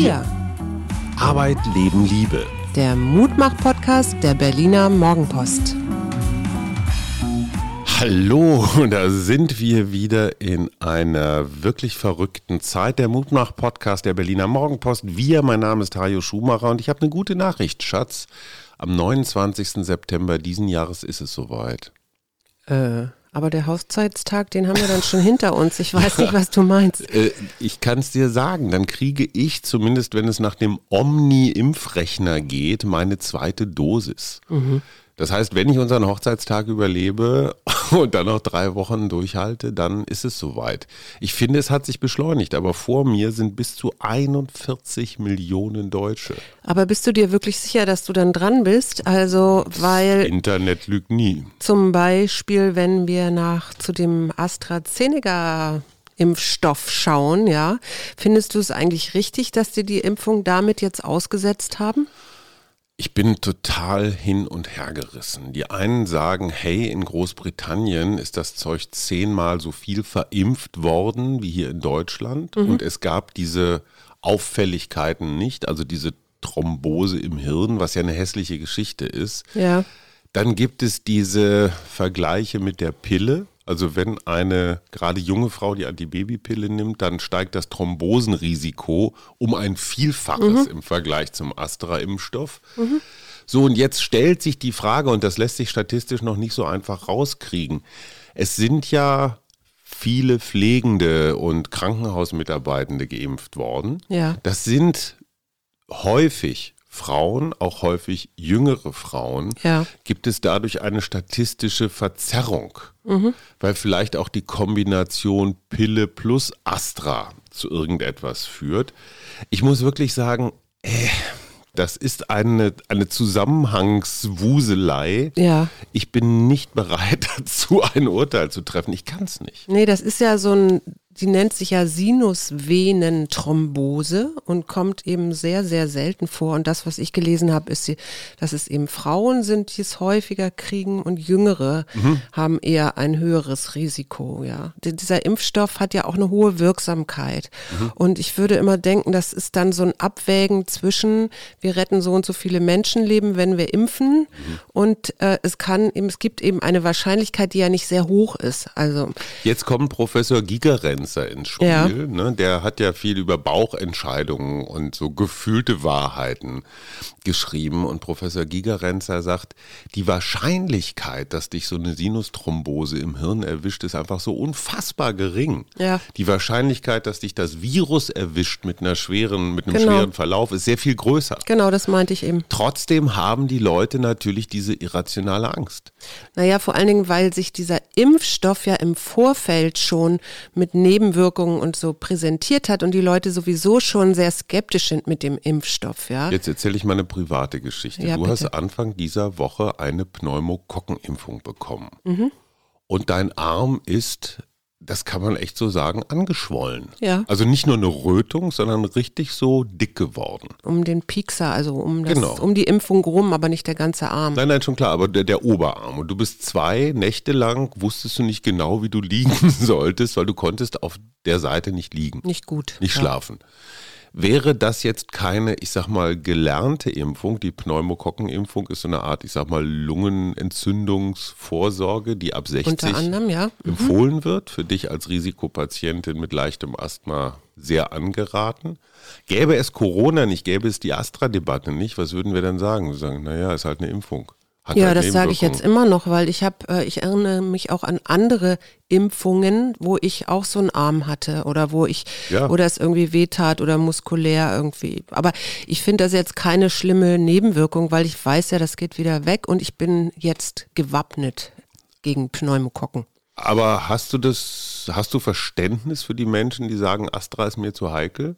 Wir. Arbeit, Leben, Liebe. Der Mutmach-Podcast der Berliner Morgenpost. Hallo, da sind wir wieder in einer wirklich verrückten Zeit. Der Mutmach-Podcast der Berliner Morgenpost. Wir, mein Name ist Hajo Schumacher und ich habe eine gute Nachricht, Schatz. Am 29. September diesen Jahres ist es soweit. Äh, aber der Hochzeitstag, den haben wir dann schon hinter uns. Ich weiß nicht, was du meinst. Äh, ich kann es dir sagen, dann kriege ich zumindest, wenn es nach dem Omni-Impfrechner geht, meine zweite Dosis. Mhm. Das heißt, wenn ich unseren Hochzeitstag überlebe und dann noch drei Wochen durchhalte, dann ist es soweit. Ich finde, es hat sich beschleunigt, aber vor mir sind bis zu 41 Millionen Deutsche. Aber bist du dir wirklich sicher, dass du dann dran bist? Also, weil. Das Internet lügt nie. Zum Beispiel, wenn wir nach zu dem AstraZeneca Impfstoff schauen, ja. Findest du es eigentlich richtig, dass die die Impfung damit jetzt ausgesetzt haben? Ich bin total hin und her gerissen. Die einen sagen, hey, in Großbritannien ist das Zeug zehnmal so viel verimpft worden wie hier in Deutschland. Mhm. Und es gab diese Auffälligkeiten nicht, also diese Thrombose im Hirn, was ja eine hässliche Geschichte ist. Ja. Dann gibt es diese Vergleiche mit der Pille. Also wenn eine gerade junge Frau die Antibabypille nimmt, dann steigt das Thrombosenrisiko um ein Vielfaches mhm. im Vergleich zum Astra-Impfstoff. Mhm. So, und jetzt stellt sich die Frage, und das lässt sich statistisch noch nicht so einfach rauskriegen. Es sind ja viele Pflegende und Krankenhausmitarbeitende geimpft worden. Ja. Das sind häufig Frauen, auch häufig jüngere Frauen, ja. gibt es dadurch eine statistische Verzerrung, mhm. weil vielleicht auch die Kombination Pille plus Astra zu irgendetwas führt. Ich muss wirklich sagen, äh, das ist eine, eine Zusammenhangswuselei. Ja. Ich bin nicht bereit dazu, ein Urteil zu treffen. Ich kann es nicht. Nee, das ist ja so ein die nennt sich ja Sinusvenenthrombose und kommt eben sehr, sehr selten vor. Und das, was ich gelesen habe, ist, dass es eben Frauen sind, die es häufiger kriegen und Jüngere mhm. haben eher ein höheres Risiko. Ja, dieser Impfstoff hat ja auch eine hohe Wirksamkeit. Mhm. Und ich würde immer denken, das ist dann so ein Abwägen zwischen, wir retten so und so viele Menschenleben, wenn wir impfen. Mhm. Und äh, es kann eben, es gibt eben eine Wahrscheinlichkeit, die ja nicht sehr hoch ist. Also jetzt kommt Professor Gigerenz Influencer ins Spiel. Ja. Ne? Der hat ja viel über Bauchentscheidungen und so gefühlte Wahrheiten geschrieben. Und Professor Gigerenzer sagt, die Wahrscheinlichkeit, dass dich so eine Sinusthrombose im Hirn erwischt, ist einfach so unfassbar gering. Ja. Die Wahrscheinlichkeit, dass dich das Virus erwischt mit einer schweren, mit einem genau. schweren Verlauf, ist sehr viel größer. Genau, das meinte ich eben. Trotzdem haben die Leute natürlich diese irrationale Angst. Naja, vor allen Dingen, weil sich dieser Impfstoff ja im Vorfeld schon mit Nebenwirkungen und so präsentiert hat und die Leute sowieso schon sehr skeptisch sind mit dem Impfstoff, ja. Jetzt erzähle ich mal eine private Geschichte. Ja, du bitte. hast Anfang dieser Woche eine Pneumokokkenimpfung bekommen. Mhm. Und dein Arm ist das kann man echt so sagen, angeschwollen. Ja. Also nicht nur eine Rötung, sondern richtig so dick geworden. Um den Piekser, also um, das, genau. um die Impfung rum, aber nicht der ganze Arm. Nein, nein, schon klar, aber der, der Oberarm. Und du bist zwei Nächte lang, wusstest du nicht genau, wie du liegen solltest, weil du konntest auf der Seite nicht liegen. Nicht gut. Nicht ja. schlafen. Wäre das jetzt keine, ich sag mal, gelernte Impfung, die Pneumokokkenimpfung ist so eine Art, ich sag mal, Lungenentzündungsvorsorge, die ab 60 anderem, ja. mhm. empfohlen wird, für dich als Risikopatientin mit leichtem Asthma sehr angeraten. Gäbe es Corona nicht, gäbe es die Astra-Debatte nicht, was würden wir dann sagen? Wir sagen, naja, ist halt eine Impfung. Hat ja, halt das sage ich jetzt immer noch, weil ich habe, äh, ich erinnere mich auch an andere Impfungen, wo ich auch so einen Arm hatte oder wo ich, ja. oder es irgendwie wehtat oder muskulär irgendwie. Aber ich finde das jetzt keine schlimme Nebenwirkung, weil ich weiß ja, das geht wieder weg und ich bin jetzt gewappnet gegen Pneumokokken. Aber hast du das, hast du Verständnis für die Menschen, die sagen, Astra ist mir zu heikel?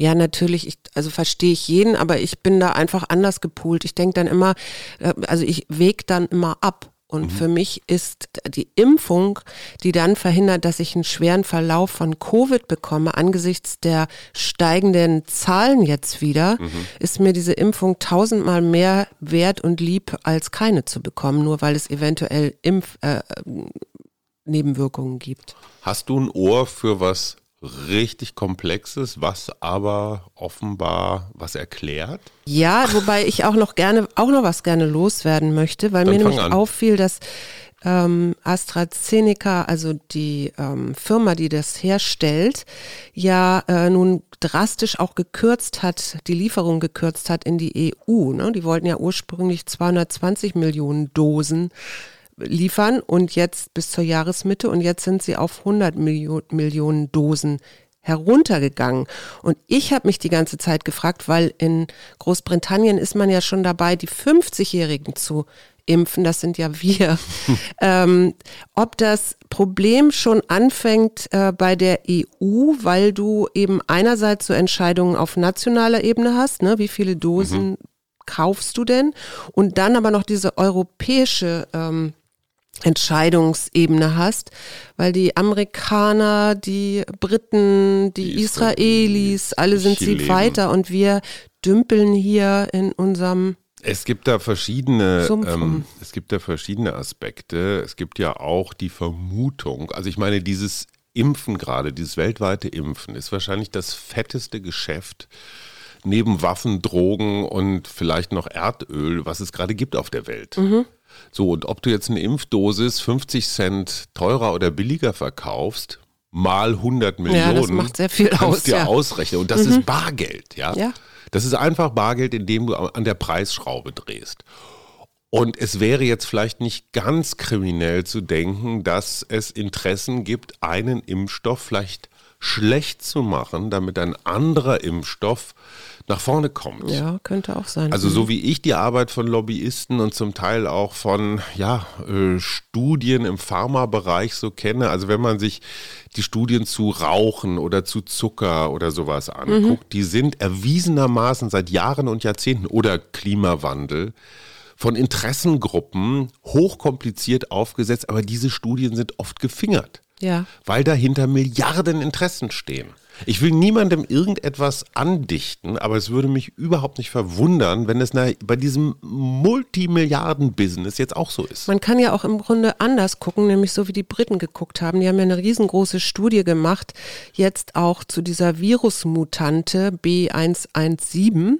Ja, natürlich, ich, also verstehe ich jeden, aber ich bin da einfach anders gepoolt. Ich denke dann immer, äh, also ich wege dann immer ab. Und mhm. für mich ist die Impfung, die dann verhindert, dass ich einen schweren Verlauf von Covid bekomme, angesichts der steigenden Zahlen jetzt wieder, mhm. ist mir diese Impfung tausendmal mehr wert und lieb, als keine zu bekommen, nur weil es eventuell Impf, äh, Nebenwirkungen gibt. Hast du ein Ohr für was richtig Komplexes, was aber offenbar was erklärt. Ja, wobei ich auch noch gerne, auch noch was gerne loswerden möchte, weil Dann mir nämlich an. auffiel, dass ähm, AstraZeneca, also die ähm, Firma, die das herstellt, ja äh, nun drastisch auch gekürzt hat, die Lieferung gekürzt hat in die EU. Ne? Die wollten ja ursprünglich 220 Millionen Dosen liefern und jetzt bis zur Jahresmitte und jetzt sind sie auf 100 Millionen, Millionen Dosen heruntergegangen. Und ich habe mich die ganze Zeit gefragt, weil in Großbritannien ist man ja schon dabei, die 50-Jährigen zu impfen, das sind ja wir, ähm, ob das Problem schon anfängt äh, bei der EU, weil du eben einerseits so Entscheidungen auf nationaler Ebene hast, ne, wie viele Dosen mhm. kaufst du denn? Und dann aber noch diese europäische ähm, Entscheidungsebene hast, weil die Amerikaner, die Briten, die, die Israelis, alle sind sie weiter und wir dümpeln hier in unserem es gibt da verschiedene, ähm, es gibt da verschiedene Aspekte. Es gibt ja auch die Vermutung, also ich meine, dieses Impfen gerade, dieses weltweite Impfen ist wahrscheinlich das fetteste Geschäft neben Waffen, Drogen und vielleicht noch Erdöl, was es gerade gibt auf der Welt. Mhm. So, und ob du jetzt eine Impfdosis 50 Cent teurer oder billiger verkaufst, mal 100 Millionen, ja, das macht sehr viel kannst aus, dir ja. ausrechnen. Und das mhm. ist Bargeld, ja? ja. Das ist einfach Bargeld, indem du an der Preisschraube drehst. Und es wäre jetzt vielleicht nicht ganz kriminell zu denken, dass es Interessen gibt, einen Impfstoff vielleicht schlecht zu machen, damit ein anderer Impfstoff nach vorne kommt. Ja, könnte auch sein. Also so wie ich die Arbeit von Lobbyisten und zum Teil auch von ja, äh, Studien im Pharmabereich so kenne, also wenn man sich die Studien zu Rauchen oder zu Zucker oder sowas anguckt, mhm. die sind erwiesenermaßen seit Jahren und Jahrzehnten oder Klimawandel von Interessengruppen hochkompliziert aufgesetzt, aber diese Studien sind oft gefingert. Ja. Weil dahinter Milliarden Interessen stehen. Ich will niemandem irgendetwas andichten, aber es würde mich überhaupt nicht verwundern, wenn es bei diesem Multimilliarden-Business jetzt auch so ist. Man kann ja auch im Grunde anders gucken, nämlich so wie die Briten geguckt haben. Die haben ja eine riesengroße Studie gemacht, jetzt auch zu dieser Virusmutante B117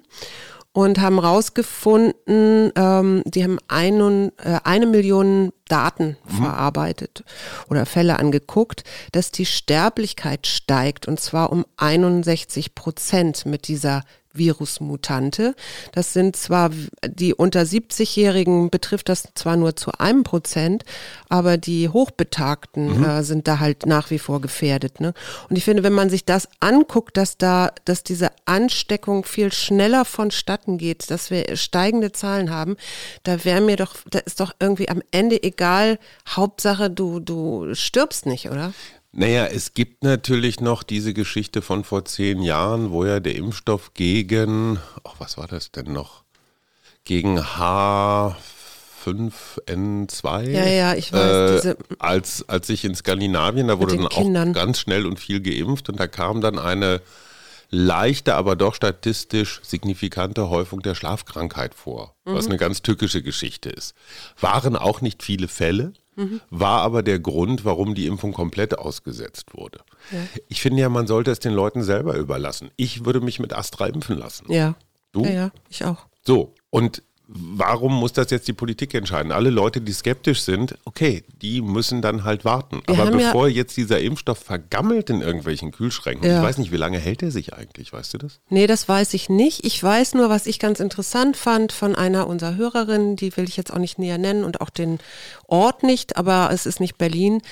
und haben rausgefunden, ähm, die haben einen, äh, eine Million Daten mhm. verarbeitet oder Fälle angeguckt, dass die Sterblichkeit steigt und zwar um 61 Prozent mit dieser Virusmutante. Das sind zwar die unter 70-Jährigen betrifft das zwar nur zu einem Prozent, aber die Hochbetagten mhm. äh, sind da halt nach wie vor gefährdet. Ne? Und ich finde, wenn man sich das anguckt, dass da, dass diese Ansteckung viel schneller vonstatten geht, dass wir steigende Zahlen haben, da wäre mir doch, da ist doch irgendwie am Ende egal. Hauptsache, du, du stirbst nicht, oder? Naja, es gibt natürlich noch diese Geschichte von vor zehn Jahren, wo ja der Impfstoff gegen, ach, was war das denn noch? Gegen H5N2. Ja, ja, ich weiß. Äh, als, als ich in Skandinavien, da wurde dann Kindern. auch ganz schnell und viel geimpft und da kam dann eine leichte, aber doch statistisch signifikante Häufung der Schlafkrankheit vor, mhm. was eine ganz tückische Geschichte ist. Waren auch nicht viele Fälle, mhm. war aber der Grund, warum die Impfung komplett ausgesetzt wurde. Ja. Ich finde ja, man sollte es den Leuten selber überlassen. Ich würde mich mit Astra impfen lassen. Ja. Du? Ja, ja, ich auch. So, und warum muss das jetzt die Politik entscheiden? Alle Leute, die skeptisch sind, okay, die müssen dann halt warten. Wir Aber bevor ja jetzt dieser Impfstoff vergammelt in irgendwelchen Kühlschränken, ja. ich weiß nicht, wie lange hält er sich eigentlich, weißt du das? Nee, das weiß ich nicht. Ich weiß nur, was ich ganz interessant fand von einer unserer Hörerinnen, die will ich jetzt auch nicht näher nennen und auch den Ort nicht, aber es ist nicht Berlin.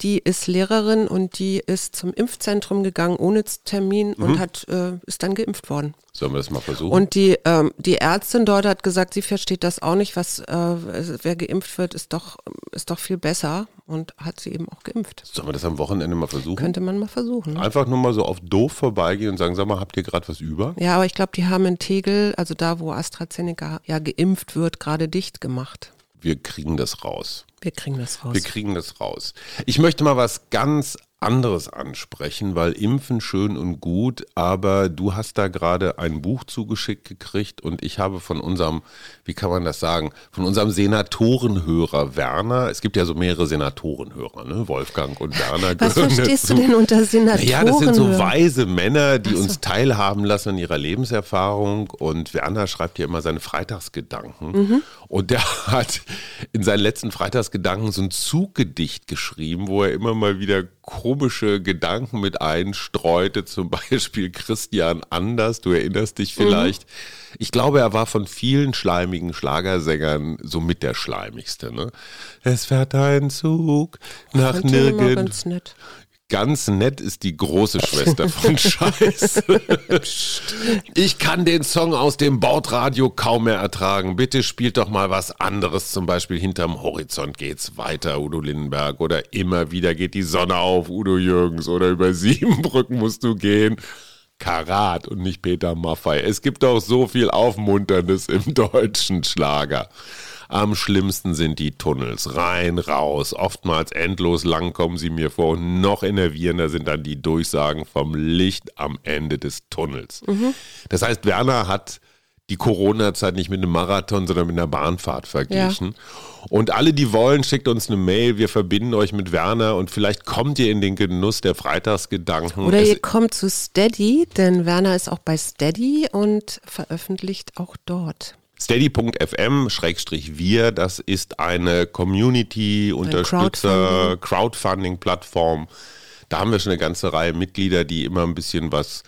Die ist Lehrerin und die ist zum Impfzentrum gegangen ohne Termin mhm. und hat, äh, ist dann geimpft worden. Sollen wir das mal versuchen? Und die, ähm, die Ärztin dort hat gesagt, sie versteht das auch nicht, was, äh, wer geimpft wird, ist doch, ist doch viel besser. und hat sie eben auch geimpft. Sollen wir das am Wochenende mal versuchen? Könnte man mal versuchen. Ne? Einfach nur mal so auf doof vorbeigehen und sagen, sag mal, habt ihr gerade was über? Ja, aber ich glaube, die haben in Tegel, also da, wo AstraZeneca ja geimpft wird, gerade dicht gemacht. Wir kriegen das raus. Wir kriegen das raus. Wir kriegen das raus. Ich möchte mal was ganz anderes ansprechen, weil Impfen schön und gut, aber du hast da gerade ein Buch zugeschickt gekriegt und ich habe von unserem, wie kann man das sagen, von unserem Senatorenhörer Werner, es gibt ja so mehrere Senatorenhörer, ne? Wolfgang und Werner. Was verstehst du denn unter Senatoren? Ja, das sind so weise Männer, die so. uns teilhaben lassen an ihrer Lebenserfahrung und Werner schreibt ja immer seine Freitagsgedanken mhm. und der hat in seinen letzten Freitagsgedanken so ein Zuggedicht geschrieben, wo er immer mal wieder komische Gedanken mit einstreute, zum Beispiel Christian Anders, du erinnerst dich vielleicht. Mhm. Ich glaube, er war von vielen schleimigen Schlagersängern so mit der schleimigste. Ne? Es fährt ein Zug nach nirgends. Ganz nett ist die große Schwester von Scheiß. ich kann den Song aus dem Bordradio kaum mehr ertragen. Bitte spielt doch mal was anderes. Zum Beispiel hinterm Horizont geht's weiter, Udo Lindenberg. Oder immer wieder geht die Sonne auf, Udo Jürgens. Oder über sieben Brücken musst du gehen. Karat und nicht Peter Maffei. Es gibt auch so viel Aufmunterndes im deutschen Schlager. Am schlimmsten sind die Tunnels. Rein, raus, oftmals endlos lang kommen sie mir vor. Und noch enervierender sind dann die Durchsagen vom Licht am Ende des Tunnels. Mhm. Das heißt, Werner hat die Corona-Zeit nicht mit einem Marathon, sondern mit einer Bahnfahrt verglichen. Ja. Und alle, die wollen, schickt uns eine Mail. Wir verbinden euch mit Werner und vielleicht kommt ihr in den Genuss der Freitagsgedanken. Oder es ihr kommt zu Steady, denn Werner ist auch bei Steady und veröffentlicht auch dort. Steady.fm-wir, das ist eine Community-Unterstützer, Crowdfunding-Plattform. Da haben wir schon eine ganze Reihe Mitglieder, die immer ein bisschen was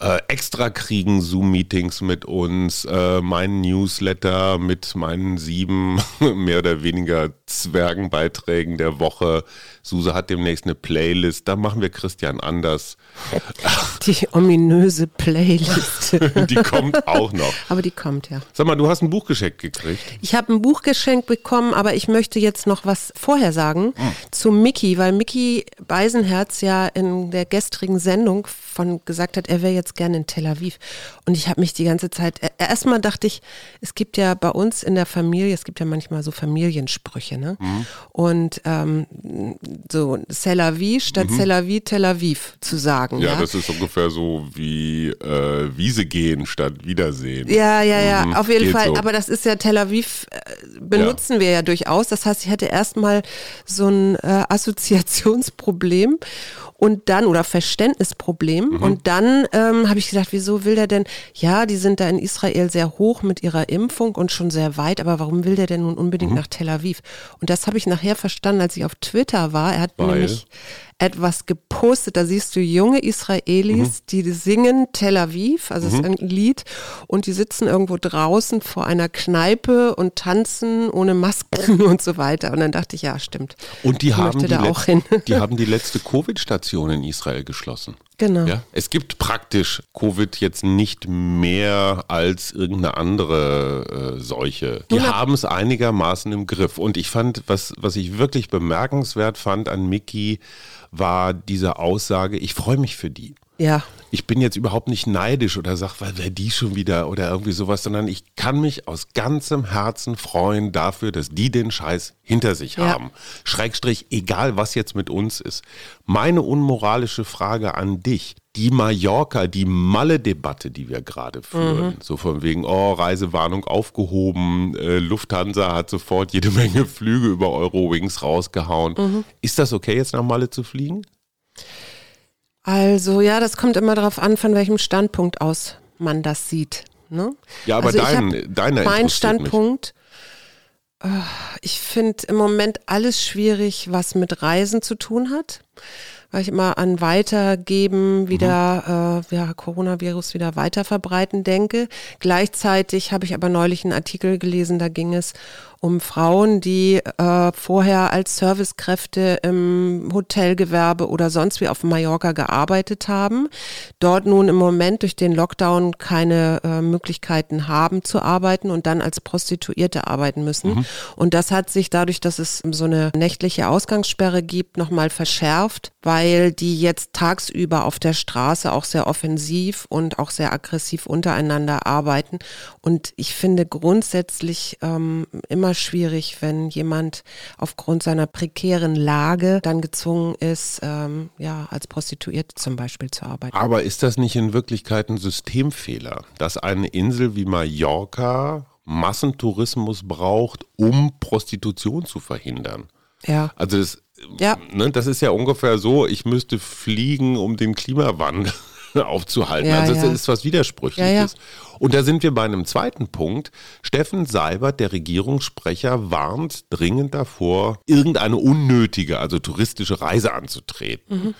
äh, extra kriegen, Zoom-Meetings mit uns, äh, meinen Newsletter mit meinen sieben mehr oder weniger Zwergenbeiträgen der Woche. Suse hat demnächst eine Playlist, da machen wir Christian anders. Die ominöse Playlist. die kommt auch noch. Aber die kommt, ja. Sag mal, du hast ein Buch geschenkt gekriegt. Ich habe ein Buch geschenkt bekommen, aber ich möchte jetzt noch was vorher sagen hm. zu Mickey, weil Mickey Beisenherz ja in der gestrigen Sendung von gesagt hat, er wäre jetzt gerne in Tel Aviv. Und ich habe mich die ganze Zeit, erstmal dachte ich, es gibt ja bei uns in der Familie, es gibt ja manchmal so Familiensprüche, ne? Mhm. Und ähm, so Tel Aviv statt mhm. Tel Aviv, Tel Aviv zu sagen. Ja, ja, das ist ungefähr so wie äh, Wiese gehen statt Wiedersehen. Ja, ja, ja, mhm. auf jeden Geht Fall. So. Aber das ist ja Tel Aviv, äh, benutzen ja. wir ja durchaus. Das heißt, ich hatte erstmal so ein äh, Assoziationsproblem und dann, oder Verständnisproblem. Mhm. Und dann ähm, habe ich gesagt, wieso will der denn, ja, die sind da in Israel sehr hoch mit ihrer Impfung und schon sehr weit, aber warum will der denn nun unbedingt mhm. nach Tel Aviv? Und das habe ich nachher verstanden, als ich auf Twitter war. Er hat Weil? nämlich etwas gepostet. Da siehst du junge Israelis, mhm. die singen Tel Aviv, also mhm. es ist ein Lied, und die sitzen irgendwo draußen vor einer Kneipe und tanzen ohne Masken und so weiter. Und dann dachte ich, ja, stimmt. Und die, haben die, letzte, die haben die letzte Covid-Station in Israel geschlossen. Genau. Ja? Es gibt praktisch Covid jetzt nicht mehr als irgendeine andere äh, Seuche. Die haben es einigermaßen im Griff. Und ich fand, was, was ich wirklich bemerkenswert fand an Mickey, war diese Aussage, ich freue mich für die. Ja. Ich bin jetzt überhaupt nicht neidisch oder sag, weil wer die schon wieder oder irgendwie sowas, sondern ich kann mich aus ganzem Herzen freuen dafür, dass die den Scheiß hinter sich ja. haben. Schrägstrich, egal was jetzt mit uns ist. Meine unmoralische Frage an dich. Die Mallorca, die Malle-Debatte, die wir gerade führen, mhm. so von wegen, oh, Reisewarnung aufgehoben, äh, Lufthansa hat sofort jede Menge Flüge über Eurowings rausgehauen. Mhm. Ist das okay, jetzt nach Malle zu fliegen? Also ja, das kommt immer darauf an, von welchem Standpunkt aus man das sieht. Ne? Ja, aber also dein, deiner Mein Standpunkt, mich. Äh, ich finde im Moment alles schwierig, was mit Reisen zu tun hat, weil ich immer an Weitergeben wieder, mhm. äh, ja, Coronavirus wieder weiter verbreiten denke. Gleichzeitig habe ich aber neulich einen Artikel gelesen, da ging es um Frauen, die äh, vorher als Servicekräfte im Hotelgewerbe oder sonst wie auf Mallorca gearbeitet haben, dort nun im Moment durch den Lockdown keine äh, Möglichkeiten haben zu arbeiten und dann als Prostituierte arbeiten müssen. Mhm. Und das hat sich dadurch, dass es so eine nächtliche Ausgangssperre gibt, nochmal verschärft, weil die jetzt tagsüber auf der Straße auch sehr offensiv und auch sehr aggressiv untereinander arbeiten. Und ich finde grundsätzlich ähm, immer immer schwierig, wenn jemand aufgrund seiner prekären Lage dann gezwungen ist, ähm, ja, als Prostituierte zum Beispiel zu arbeiten. Aber ist das nicht in Wirklichkeit ein Systemfehler, dass eine Insel wie Mallorca Massentourismus braucht, um Prostitution zu verhindern? Ja. Also das, ja. Ne, das ist ja ungefähr so, ich müsste fliegen, um den Klimawandel aufzuhalten. Ja, also das ja. ist was Widersprüchliches. Ja, Und da sind wir bei einem zweiten Punkt. Steffen Seibert, der Regierungssprecher, warnt dringend davor, irgendeine unnötige, also touristische Reise anzutreten. Mhm.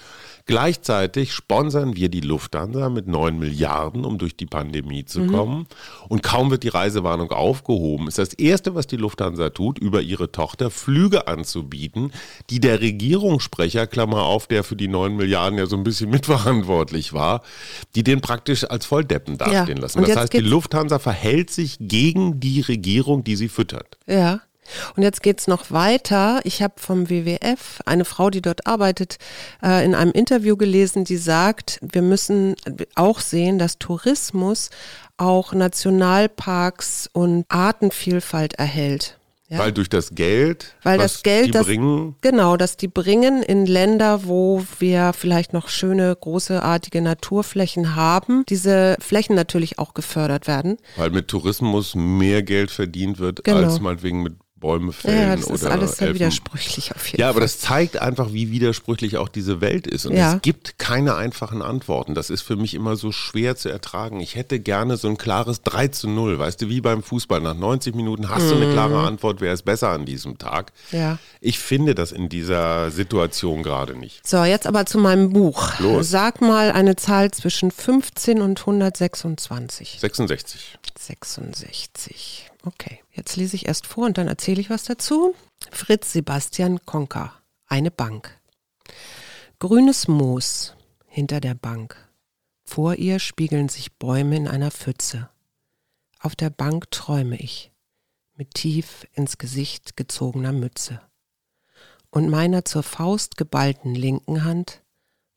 Gleichzeitig sponsern wir die Lufthansa mit 9 Milliarden, um durch die Pandemie zu mhm. kommen. Und kaum wird die Reisewarnung aufgehoben, ist das Erste, was die Lufthansa tut, über ihre Tochter Flüge anzubieten, die der Regierungssprecher, Klammer auf, der für die 9 Milliarden ja so ein bisschen mitverantwortlich war, die den praktisch als Volldeppen dastehen ja. lassen. Das heißt, die Lufthansa verhält sich gegen die Regierung, die sie füttert. Ja. Und jetzt geht's noch weiter. Ich habe vom WWF eine Frau, die dort arbeitet, äh, in einem Interview gelesen, die sagt, wir müssen auch sehen, dass Tourismus auch Nationalparks und Artenvielfalt erhält. Ja. Weil durch das Geld, weil das Geld, die das, bringen, genau, dass die bringen in Länder, wo wir vielleicht noch schöne großartige Naturflächen haben, diese Flächen natürlich auch gefördert werden. Weil mit Tourismus mehr Geld verdient wird genau. als meinetwegen mit Bäume fällen ja, das oder ist alles sehr widersprüchlich auf jeden Ja, aber das zeigt einfach, wie widersprüchlich auch diese Welt ist. Und ja. es gibt keine einfachen Antworten. Das ist für mich immer so schwer zu ertragen. Ich hätte gerne so ein klares 3 zu 0, weißt du, wie beim Fußball. Nach 90 Minuten hast mhm. du eine klare mhm. Antwort, wer ist besser an diesem Tag. Ja. Ich finde das in dieser Situation gerade nicht. So, jetzt aber zu meinem Buch. Los. Sag mal eine Zahl zwischen 15 und 126. 66. 66. Okay, jetzt lese ich erst vor und dann erzähle ich was dazu. Fritz Sebastian Konker, eine Bank. Grünes Moos hinter der Bank. Vor ihr spiegeln sich Bäume in einer Pfütze. Auf der Bank träume ich, mit tief ins Gesicht gezogener Mütze. Und meiner zur Faust geballten linken Hand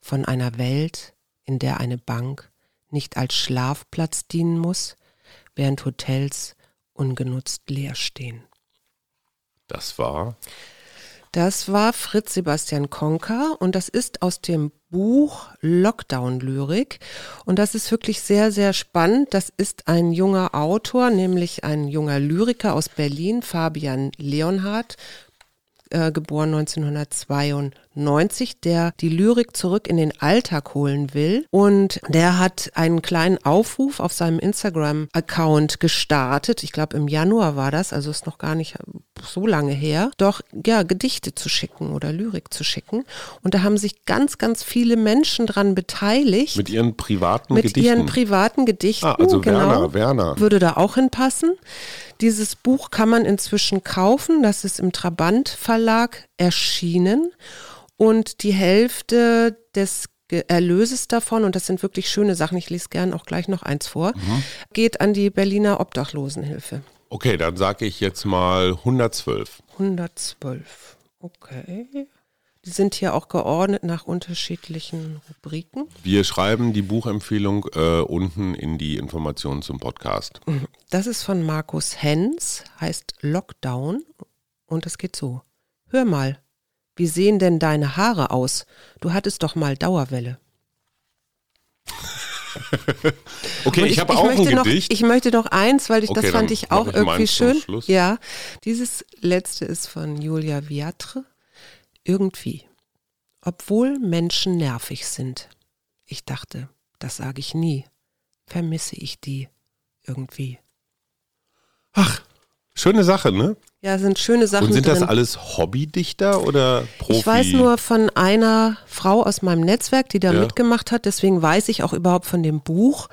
von einer Welt, in der eine Bank nicht als Schlafplatz dienen muss, während Hotels ungenutzt leer stehen. Das war? Das war Fritz Sebastian Konker und das ist aus dem Buch Lockdown-Lyrik. Und das ist wirklich sehr, sehr spannend. Das ist ein junger Autor, nämlich ein junger Lyriker aus Berlin, Fabian Leonhardt, äh, geboren 1992 90, der die Lyrik zurück in den Alltag holen will. Und der hat einen kleinen Aufruf auf seinem Instagram-Account gestartet. Ich glaube, im Januar war das, also ist noch gar nicht so lange her, doch ja, Gedichte zu schicken oder Lyrik zu schicken. Und da haben sich ganz, ganz viele Menschen dran beteiligt. Mit ihren privaten mit Gedichten? Mit ihren privaten Gedichten. Ah, also genau, Werner, Werner. Würde da auch hinpassen. Dieses Buch kann man inzwischen kaufen. Das ist im Trabant Verlag erschienen und die Hälfte des Erlöses davon, und das sind wirklich schöne Sachen, ich lese gern auch gleich noch eins vor, mhm. geht an die Berliner Obdachlosenhilfe. Okay, dann sage ich jetzt mal 112. 112, okay. Die sind hier auch geordnet nach unterschiedlichen Rubriken. Wir schreiben die Buchempfehlung äh, unten in die Informationen zum Podcast. Mhm. Das ist von Markus Hens, heißt Lockdown und es geht so. Hör mal, wie sehen denn deine Haare aus? Du hattest doch mal Dauerwelle. okay, ich, ich habe auch ein noch, Gedicht. Ich möchte noch eins, weil ich, okay, das fand ich auch ich irgendwie schön. Ja, dieses letzte ist von Julia Viatre. Irgendwie. Obwohl Menschen nervig sind. Ich dachte, das sage ich nie. Vermisse ich die irgendwie. Ach, Schöne Sache, ne? Ja, sind schöne Sachen. Und sind drin. das alles Hobbydichter oder Profi? Ich weiß nur von einer Frau aus meinem Netzwerk, die da Ja. mitgemacht hat, deswegen weiß ich auch überhaupt von dem Buch.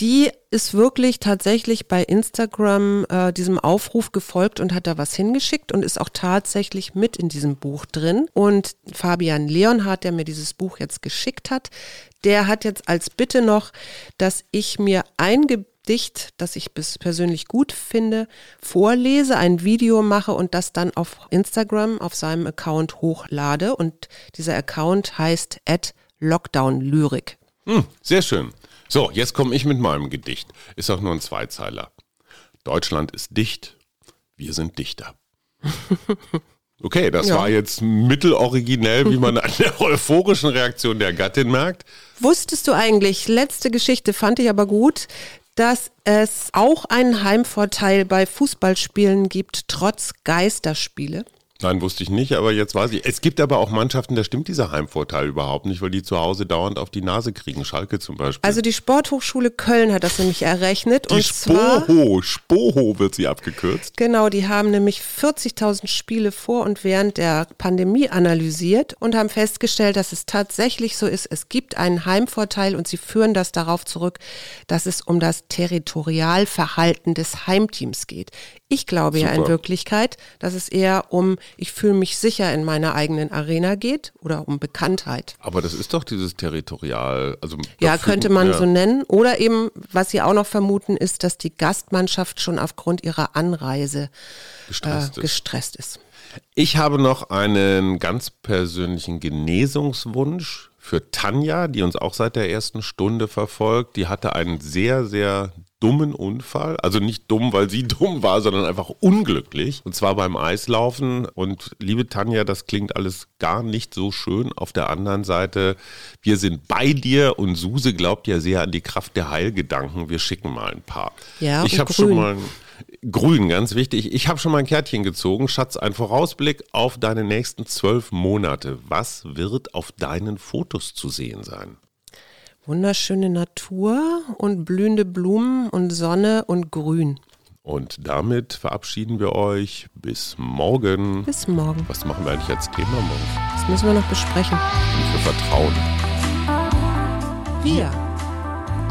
Die ist wirklich tatsächlich bei Instagram äh, diesem Aufruf gefolgt und hat da was hingeschickt und ist auch tatsächlich mit in diesem Buch drin. Und Fabian Leonhardt, der mir dieses Buch jetzt geschickt hat, der hat jetzt als Bitte noch, dass ich mir ein Gedicht, das ich bis persönlich gut finde, vorlese, ein Video mache und das dann auf Instagram auf seinem Account hochlade. Und dieser Account heißt @lockdownlyrik. Hm, sehr schön. So, jetzt komme ich mit meinem Gedicht. Ist auch nur ein Zweizeiler. Deutschland ist dicht, wir sind Dichter. Okay, das Ja. war jetzt mitteloriginell, wie man an der euphorischen Reaktion der Gattin merkt. Wusstest du eigentlich, letzte Geschichte fand ich aber gut, dass es auch einen Heimvorteil bei Fußballspielen gibt, trotz Geisterspiele? Nein, wusste ich nicht, aber jetzt weiß ich. Es gibt aber auch Mannschaften, da stimmt dieser Heimvorteil überhaupt nicht, weil die zu Hause dauernd auf die Nase kriegen. Schalke zum Beispiel. Also die Sporthochschule Köln hat das nämlich errechnet. die und zwar, Spoho, Spoho wird sie abgekürzt. genau, die haben nämlich 40.000 Spiele vor und während der Pandemie analysiert und haben festgestellt, dass es tatsächlich so ist, es gibt einen Heimvorteil und sie führen das darauf zurück, dass es um das Territorialverhalten des Heimteams geht. Ich glaube ja in Super. Wirklichkeit, dass es eher um, ich fühle mich sicher in meiner eigenen Arena geht oder um Bekanntheit. Aber das ist doch dieses Territorial. Also Ja, könnte man ja. so nennen. Oder eben, was Sie auch noch vermuten, ist, dass die Gastmannschaft schon aufgrund ihrer Anreise Gestresst äh, ist. gestresst ist. Ich habe noch einen ganz persönlichen Genesungswunsch für Tanja, die uns auch seit der ersten Stunde verfolgt. Die hatte einen sehr, sehr dummen Unfall. Also nicht dumm, weil sie dumm war, sondern einfach unglücklich. Und zwar beim Eislaufen. Und liebe Tanja, das klingt alles gar nicht so schön. Auf der anderen Seite, wir sind bei dir und Suse glaubt ja sehr an die Kraft der Heilgedanken. Wir schicken mal ein paar. Ja, ich habe schon mal Grün, ganz wichtig. Ich habe schon mal ein Kärtchen gezogen. Schatz, ein Vorausblick auf deine nächsten zwölf Monate. Was wird auf deinen Fotos zu sehen sein? Wunderschöne Natur und blühende Blumen und Sonne und Grün. Und damit verabschieden wir euch bis morgen. Bis morgen. Was machen wir eigentlich als Thema morgen? Das müssen wir noch besprechen. Für Vertrauen. Wir,